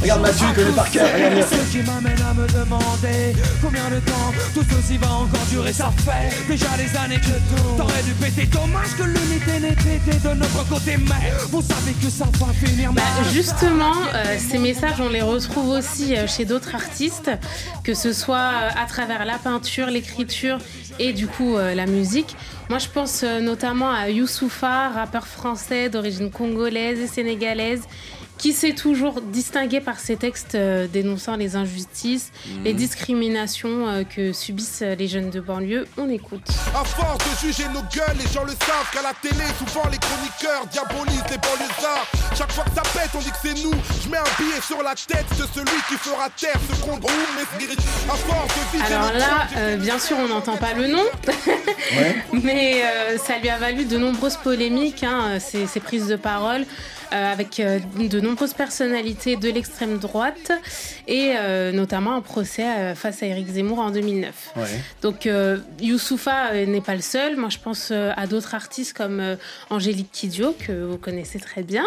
Regarde, Mathieu, il connaît par cœur. Ce qui m'amène à me demander combien de temps tout ceci va encore durer. Ça fait fait déjà des années que t'aurais dû péter. Dommage que l'unité n'était de notre côté, mais vous savez que ça va finir Bah, mal. justement, euh, ces messages, on les retrouve aussi euh, chez d'autres artistes, que ce soit euh, à travers la peinture, l'écriture et du coup euh, la musique. Moi, je pense notamment à Youssoufa, rappeur français d'origine congolaise et sénégalaise, qui s'est toujours distingué par ses textes euh, dénonçant les injustices, Mhm. les discriminations euh, que subissent euh, les jeunes de banlieue. On écoute. À force de juger nos gueules, les gens le savent qu'à la télé, souvent les chroniqueurs diabolisent les banlieusards. Chaque fois que ça pète, on dit que c'est nous. Je mets un billet sur la tête de celui qui fera taire ce qu'on à force de Alors là, euh, bien sûr, on n'entend pas le nom, mais euh, ça lui a valu de nombreuses polémiques, hein, ces, ces prises de parole. Euh, avec euh, de nombreuses personnalités de l'extrême droite et euh, notamment un procès face à Éric Zemmour en 2009. Donc Youssoufa n'est pas le seul. Moi, je pense à d'autres artistes comme Angélique Kidjo, que vous connaissez très bien,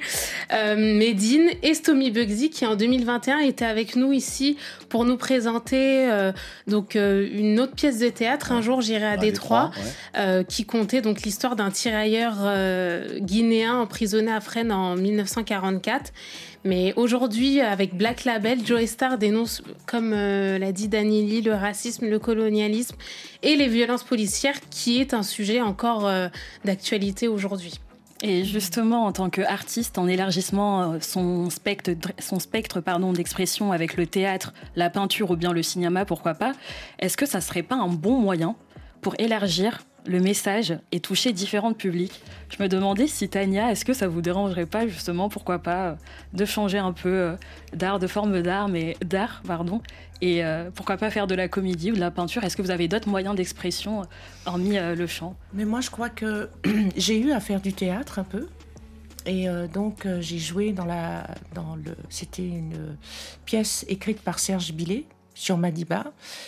Medine et Stomy Bugsy, qui en 2021 étaient avec nous ici pour nous présenter donc une autre pièce de théâtre. Un jour, j'irai à À Détroit, Détroit, ouais. qui comptait donc l'histoire d'un tirailleur guinéen emprisonné à En 1944. Mais aujourd'hui, avec Black Label, Joe Star dénonce, comme euh, l'a dit Danili, le racisme, le colonialisme et les violences policières, qui est un sujet encore euh, d'actualité aujourd'hui. Et justement, en tant qu'artiste, en élargissement euh, son spectre, son spectre pardon, d'expression avec le théâtre, la peinture ou bien le cinéma, pourquoi pas, est-ce que ça serait pas un bon moyen pour élargir le message et toucher différents publics Je me demandais si Tania, est-ce que ça vous dérangerait pas justement, pourquoi pas, euh, de changer un peu euh, d'art, de forme d'art, mais d'art, pardon, et euh, pourquoi pas faire de la comédie ou de la peinture? Est-ce que vous avez d'autres moyens d'expression hormis le chant? Mais moi, je crois que j'ai eu à faire du théâtre un peu. Et donc, j'ai joué dans la. Dans le, C'était une pièce écrite par Serge Billet sur Madiba.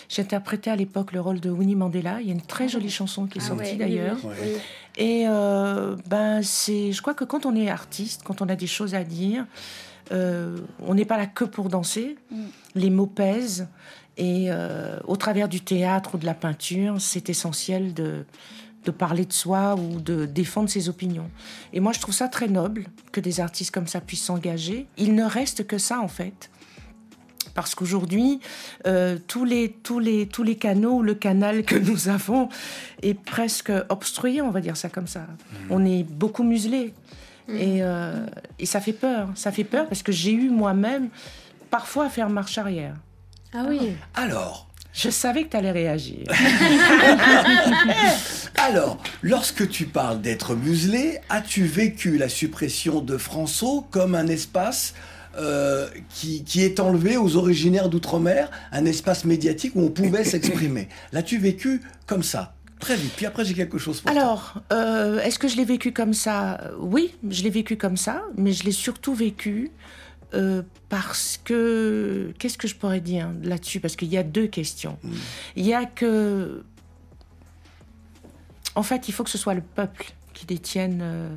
J'interprétais à l'époque le rôle de Winnie Mandela. Il y a une très jolie chanson qui est Ah sortie ouais, d'ailleurs. oui, oui. Et euh, ben, c'est, je crois que quand on est artiste, quand on a des choses à dire, euh, on n'est pas là que pour danser. Les mots pèsent. Et euh, au travers du théâtre ou de la peinture, c'est essentiel de, de parler de soi ou de défendre ses opinions. Et moi, je trouve ça très noble que des artistes comme ça puissent s'engager. Il ne reste que ça, en fait. Parce qu'aujourd'hui, euh, tous, les, tous, les, tous les canaux, le canal que nous avons est presque obstrué, on va dire ça comme ça. On est beaucoup muselé. Et, euh, et ça fait peur. Ça fait peur parce que j'ai eu moi-même parfois à faire marche arrière. Ah oui. Alors, Je savais que tu allais réagir. Alors, lorsque tu parles d'être muselé, as-tu vécu la suppression de François comme un espace euh, qui, qui est enlevé aux originaires d'outre-mer, un espace médiatique où on pouvait s'exprimer L'as-tu vécu comme ça? Très vite. Puis après, j'ai quelque chose pour toi. Alors, euh, est-ce que je l'ai vécu comme ça? Oui, je l'ai vécu comme ça, mais je l'ai surtout vécu euh, parce que... Qu'est-ce que je pourrais dire là-dessus? Parce qu'il y a deux questions. Il y a que... En fait, il faut que ce soit le peuple qui détienne... euh,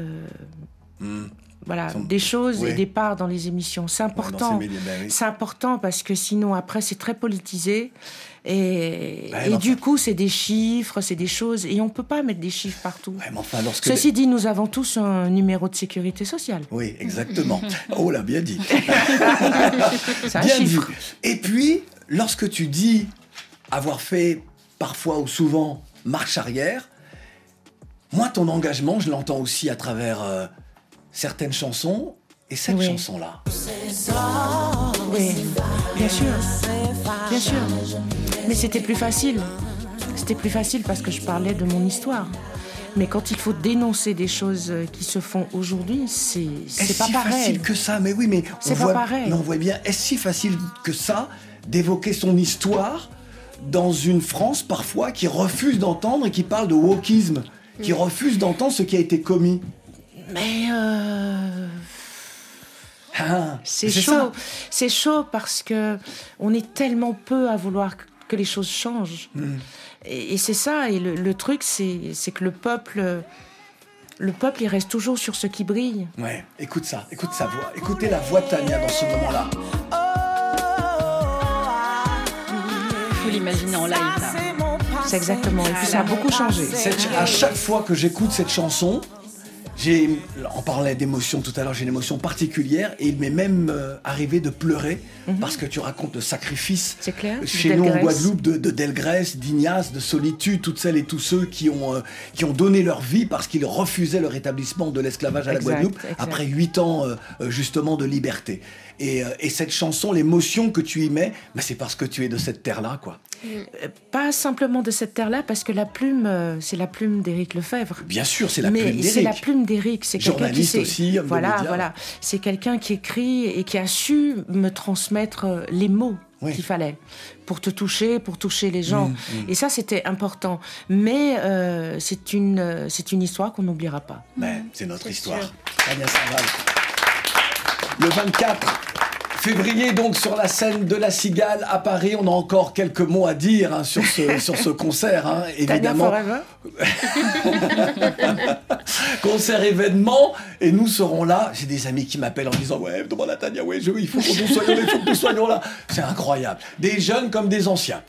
euh, Voilà, Son- des choses et des parts dans les émissions. C'est important. C'est important parce que sinon, après, c'est très politisé. Et, Ouais, et mais du coup, c'est des chiffres, c'est des choses. Et on peut pas mettre des chiffres partout. Enfin, lorsque Ceci dit, nous avons tous un numéro de sécurité sociale. Oui, exactement. Oh là, bien dit. Un bien dit. Et puis, lorsque tu dis avoir fait parfois ou souvent marche arrière, moi, ton engagement, je l'entends aussi à travers euh, certaines chansons et cette Oui. chanson-là. Oui, bien sûr. Bien sûr. Mais c'était plus facile. C'était plus facile parce que je parlais de mon histoire. Mais quand il faut dénoncer des choses qui se font aujourd'hui, c'est pas si pareil. facile que ça? Mais oui, mais on C'est pas voit, pareil. mais on voit bien. Est-ce si facile que ça d'évoquer son histoire dans une France parfois qui refuse d'entendre et qui parle de wokisme, qui refuse d'entendre ce qui a été commis? Mais euh, Ah, c'est chaud. C'est chaud parce que on est tellement peu à vouloir que- les choses changent. Mm. Et, et c'est ça. Et le, le truc, c'est que le peuple, le peuple, il reste toujours sur ce qui brille. Ouais, écoute ça, écoute sa voix, écoutez la voix de Tania dans ce moment-là. Il faut l'imaginer en live. là. C'est mon C'est exactement. Et puis ça a beaucoup changé. Cette- à chaque fois que j'écoute cette chanson, j'ai, on parlait d'émotion tout à l'heure, j'ai une émotion particulière et il m'est même euh, arrivé de pleurer parce que tu racontes le sacrifice Mhm. clair, chez nous en. Guadeloupe de, de Delgrès, d'Ignace, de Solitude, toutes celles et tous ceux qui ont, euh, qui ont donné leur vie parce qu'ils refusaient le rétablissement de l'esclavage à la Guadeloupe exact. après huit ans euh, euh, justement de liberté. Et, euh, et cette chanson, l'émotion que tu y mets, bah, c'est parce que tu es de cette terre-là, quoi. Pas simplement de cette terre-là, parce que la plume, euh, c'est la plume d'Éric Lefebvre. Bien sûr, c'est la Mais plume c'est la d'Éric. plume d'Éric. C'est quelqu'un qui Journaliste sait- aussi, Voilà, voilà. C'est quelqu'un qui écrit et qui a su me transmettre euh, les mots qu'il fallait pour te toucher, pour toucher les gens. Mm, mm. Et ça, c'était important. Mais euh, c'est une, euh, c'est une histoire qu'on n'oubliera pas. Mais c'est notre histoire. Le 24 février, donc, sur la scène de la Cigale à Paris, on a encore quelques mots à dire hein, sur, ce, sur ce concert, hein, évidemment. Concert événement, et nous serons là. J'ai des amis qui m'appellent en disant Ouais, demande à Tania, ouais, je- il faut que nous soyons là, il faut que nous soyons là. C'est incroyable. Des jeunes comme des anciens.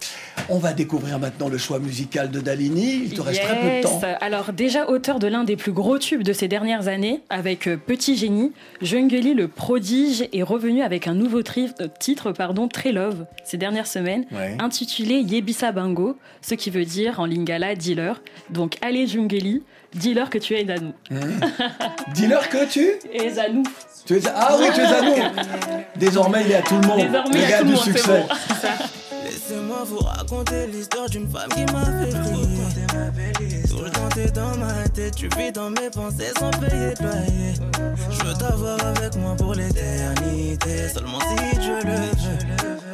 On va découvrir maintenant le choix musical de Dalini. Il te reste très peu de temps. Yes. Alors déjà auteur de l'un des plus gros tubes de ces dernières années, avec euh, Petit Génie, Jungeli le prodige est revenu avec un nouveau tri- euh, titre pardon, très love ces dernières semaines, Ouais. intitulé Yebisa Bango, ce qui veut dire en lingala dealer. Donc allez Jungeli, dis-leur que tu es à nous. Dis-leur que tu Es nous. Tu es Ah oui, tu es nous. Désormais, il est à tout le monde. Désormais, le gars tout le du monde, c'est succès. bon. Laissez-moi vous raconter l'histoire d'une femme qui m'a fait briller. Tout le temps t'es dans ma tête, tu vis dans mes pensées sans payer de loyer. Je veux t'avoir avec moi pour l'éternité, seulement si Dieu le veut.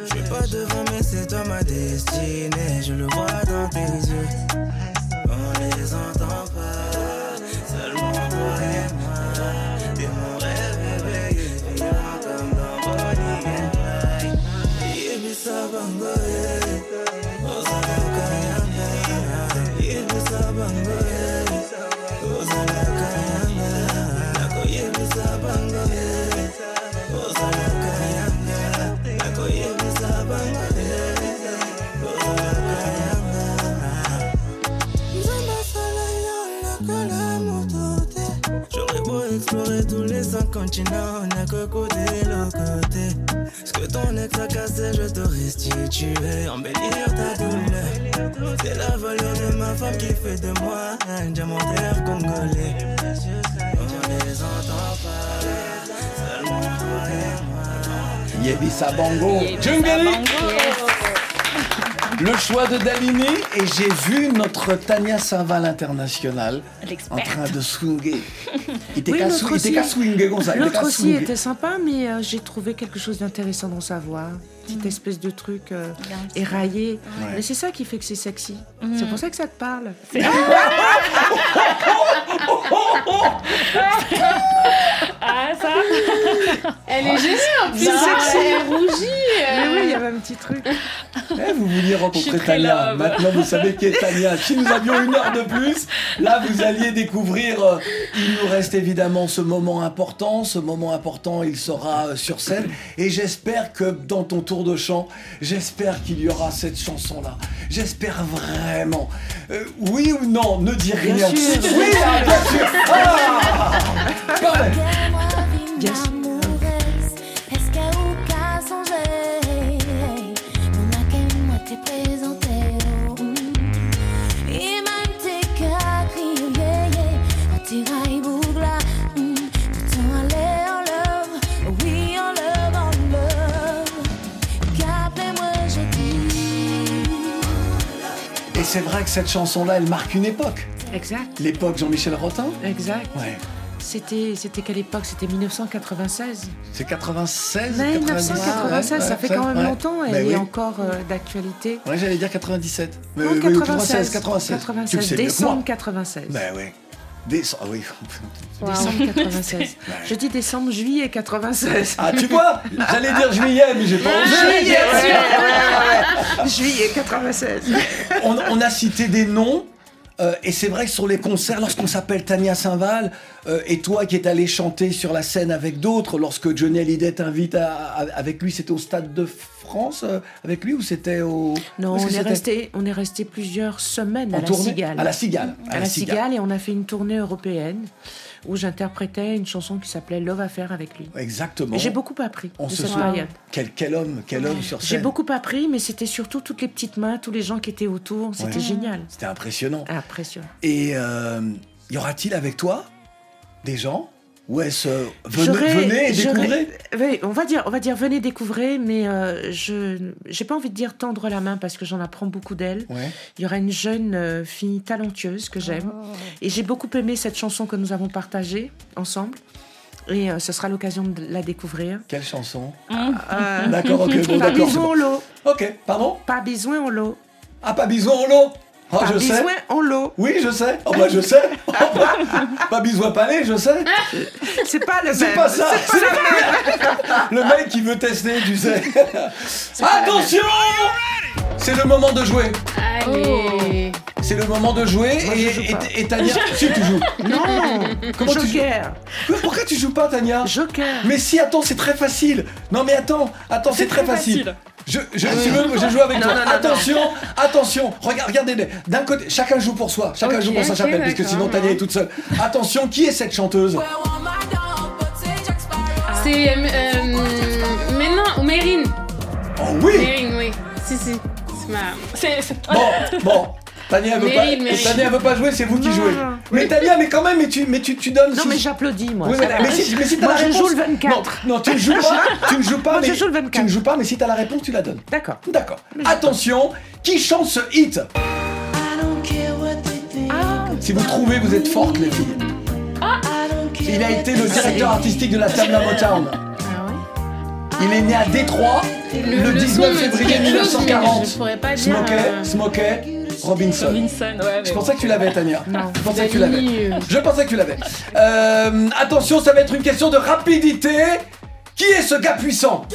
Je suis pas devant, mais c'est toi ma destinée. Je le vois dans tes yeux. On les entend pas, continents, on n'a que côté le côté. Ce que ton ex a cassé, je te restituer, embellir ta douleur. C'est la valeur de ma femme qui fait de moi un diamantaire congolais. On les entend pas, seulement toi et moi. Yebisa Bango. Jungeli. Le choix de Dalini et j'ai vu notre Tania Saint-Val international en train de swinguer. Il était Oui, qu'à comme ça. était L'autre aussi swinguer. était sympa, mais euh, j'ai trouvé quelque chose d'intéressant dans sa voix. Petite espèce de truc euh, éraillé. Ouais. Mais c'est ça qui fait que c'est sexy. C'est pour ça que ça te parle. Ah ça Elle est géniale en plus. Elle rougit. Mais euh. oui, il y avait un petit truc. Eh, vous vouliez rencontrer Tania. love. Maintenant, vous savez qui est Tania. Si nous avions une heure de plus, là, vous alliez découvrir. euh, il nous reste évidemment ce moment important. Ce moment important, il sera euh, sur scène. Et j'espère que dans ton tour de chant, j'espère qu'il y aura cette chanson-là. J'espère vraiment. Euh, oui ou non Ne dis rien. Bien sûr. Oui, bien sûr. Ah. Bien sûr. Et c'est vrai que cette chanson-là, elle marque une époque. Exact. L'époque Jean-Michel Rotin. Exact. Ouais. C'était, c'était quelle époque? C'était 1996. C'est 96 Mais 97, 1996, ouais, ça fait quand même ouais. longtemps. Elle oui. est encore euh, d'actualité. Ouais, j'allais dire 97. Mais Non, oui, 96. 96. 96, Tu le sais mieux que décembre moi. 96. Ben oui. Décembre, ah oui. Décembre 96. Je dis décembre, juillet 96. Ah, tu vois? J'allais dire juillet, mais j'ai pas osé. Juillet. Juillet 96. on, on a cité des noms. Euh, et c'est vrai que sur les concerts, lorsqu'on s'appelle Tania Saint-Val, euh, et toi qui es allé chanter sur la scène avec d'autres, lorsque Johnny Hallyday t'invite avec lui, c'était au stade de France euh, avec lui ou c'était au. Non, on est, resté, on est resté plusieurs semaines En à la Cigale. À la Cigale, À, la Cigale, et on a fait une tournée européenne où j'interprétais une chanson qui s'appelait Love Affair avec lui. Exactement. J'ai beaucoup appris On de se cette souvient. période. Quel, quel homme, quel homme sur J'ai scène. beaucoup appris, mais c'était surtout toutes les petites mains, tous les gens qui étaient autour. C'était Ouais. génial. C'était impressionnant. Impressionnant. Et euh, y aura-t-il avec toi des gens Ou est-ce euh, venez, et découvrez Oui, on va dire, on va dire, venez découvrir, mais euh, je j'ai pas envie de dire tendre la main parce que j'en apprends beaucoup d'elle. Ouais. Il y aura une jeune euh, fille talentueuse que j'aime, et j'ai beaucoup aimé cette chanson que nous avons partagée ensemble. Et euh, ce sera l'occasion de la découvrir. Quelle chanson? Euh, D'accord, ok, bon, Pas d'accord. c'est besoin en l'eau. Ok, pardon? Pas besoin en l'eau. Ah, pas besoin en l'eau Oh, Pas je sais. en l'eau. Oui, je sais. Oh, bah, je sais. Oh, bah, pas besoin palais, je sais. C'est pas le C'est même. pas ça. C'est pas le même. Le mec qui veut tester, tu sais. Attention C'est le moment de jouer. Allez. C'est le moment de jouer Moi, et, je joue pas. et- et Tania. si tu joues. Non. Comment tu joues Joker. Mais Pourquoi tu joues pas, Tania? Joker. Mais si, attends, c'est très facile. Non, mais attends, attends, c'est très facile. Je, je, si tu veux, je joue avec Non, toi. non, non, attention, attention. Regarde, regardez. D'un côté, chacun joue pour soi. Chacun joue pour sa ok, chapelle, puisque sinon Tania est toute seule. Attention, qui est cette chanteuse? C'est. euh, euh, mais non, Mérine. Oh oui Mérine, oui. Si, si. C'est ma. C'est- Bon, bon. Tania veut pas. Meryl. Tania veut pas jouer, c'est vous qui Non. jouez. Mais Tania, mais quand même, mais tu, mais tu, tu donnes. Non, si- mais j'applaudis, moi. Oui, ça mais, va. mais si, mais si t'as Moi, la je réponse. joue le 24. Non, non, tu ne joues pas. tu ne joues pas. Moi, mais, je joue le 24. Tu ne joues pas, mais si t'as la réponse, tu la donnes. D'accord. D'accord. Attention, qui chante ce hit? Si vous trouvez, vous êtes fortes, les filles. Il a été le directeur artistique de la Tabla Motown. Il est né à Détroit le, le 19 son me dit février quelque chose, mais 1940. je pourrais pas dire, Smokey, euh, Smokey Robinson. Robinson, ouais. Je pensais que tu l'avais, Tania. Non. Je pensais que tu l'avais. Je pensais que tu l'avais. Euh, attention, ça va être une question de rapidité. Qui est ce gars puissant?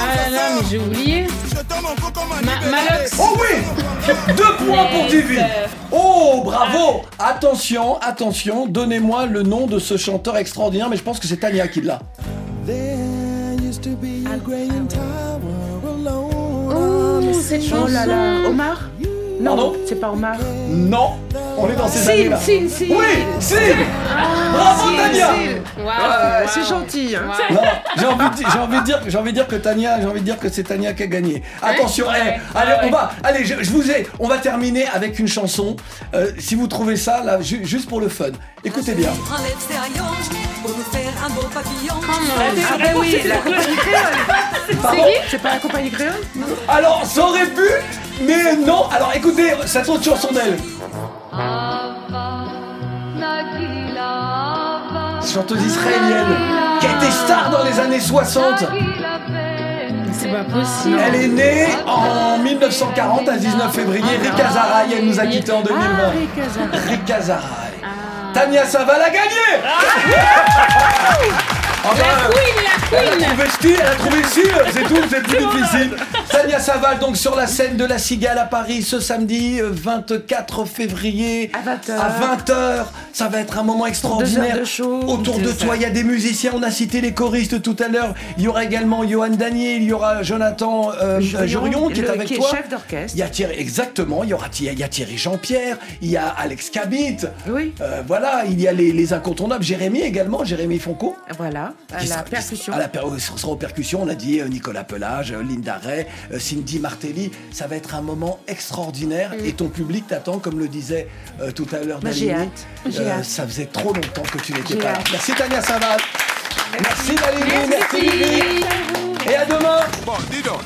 Ah là là, mais j'ai oublié. Ma-. Malox. Oh oui Deux points pour Divi Oh, bravo Attention, attention, donnez-moi le nom de ce chanteur extraordinaire, mais je pense que c'est Tania qui l'a. Oh, cette chanson. Oh là là. Omar Non, Pardon c'est pas Omar. Non On est dans ces années-là. Oui Sin Bravo Sin, Tania. Waouh, Ah, waouh. C'est gentil. hein. Non, j'ai envie, de, j'ai envie de dire, j'ai envie de dire que Tania, j'ai envie de dire que c'est Tania qui a gagné. Attention, eh, ouais, allez, on va, allez, je, je vous ai, on va terminer avec une chanson. Euh, si vous trouvez ça là, ju- juste pour le fun, écoutez bien. Pour nous faire un beau papillon. Ah ben oui, la compagnie créole. Pardon C'est pas la compagnie créole Alors, ça aurait pu, mais non. Alors, écoutez cette autre chanson d'elle. Chanteuse israélienne qui a été star dans les années 60. C'est pas possible. Elle est née en 1940, à 19 février. Rika Zaraï, elle nous a quittés en 2020. Ah, Rika Zaraï. Tania Saval a gagné Ah La queen, la Elle a queen. trouvé style, elle a trouvé style, c'est tout, c'est plus difficile. Tania Saval, donc sur la scène de la Cigale à Paris ce samedi euh, 24 février À 20h. à 20h. Ça va être un moment extraordinaire. de show. Autour de toi, il y a des musiciens, on a cité les choristes tout à l'heure. Il y aura également Johan Daniel, il y aura Jonathan euh, Jurion, Jurion qui est le- avec qui est toi. chef d'orchestre. Il y a Thierry, exactement, il y aura il y a Thierry Jean-Pierre, il y a Alex Cabit. Oui. Euh, voilà, il y a les, les incontournables. Jérémy également, Jérémy Fonco. Voilà, à la percussion. À la per- sera aux percussions, on a dit euh, Nicolas Pelage, euh, Linda Ray, euh, Cindy Martelly. Ça va être un moment extraordinaire et ton public t'attend, comme le disait euh, tout à l'heure Bah, j'ai Dalini. hâte, j'ai Euh, hâte. Ça faisait trop longtemps que tu n'étais pas là. Merci Tania Saval. Merci Dalini, merci. Et à demain. Bon, dis donc,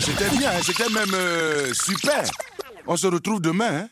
c'était bien, hein, c'était même euh, super. On se retrouve demain, hein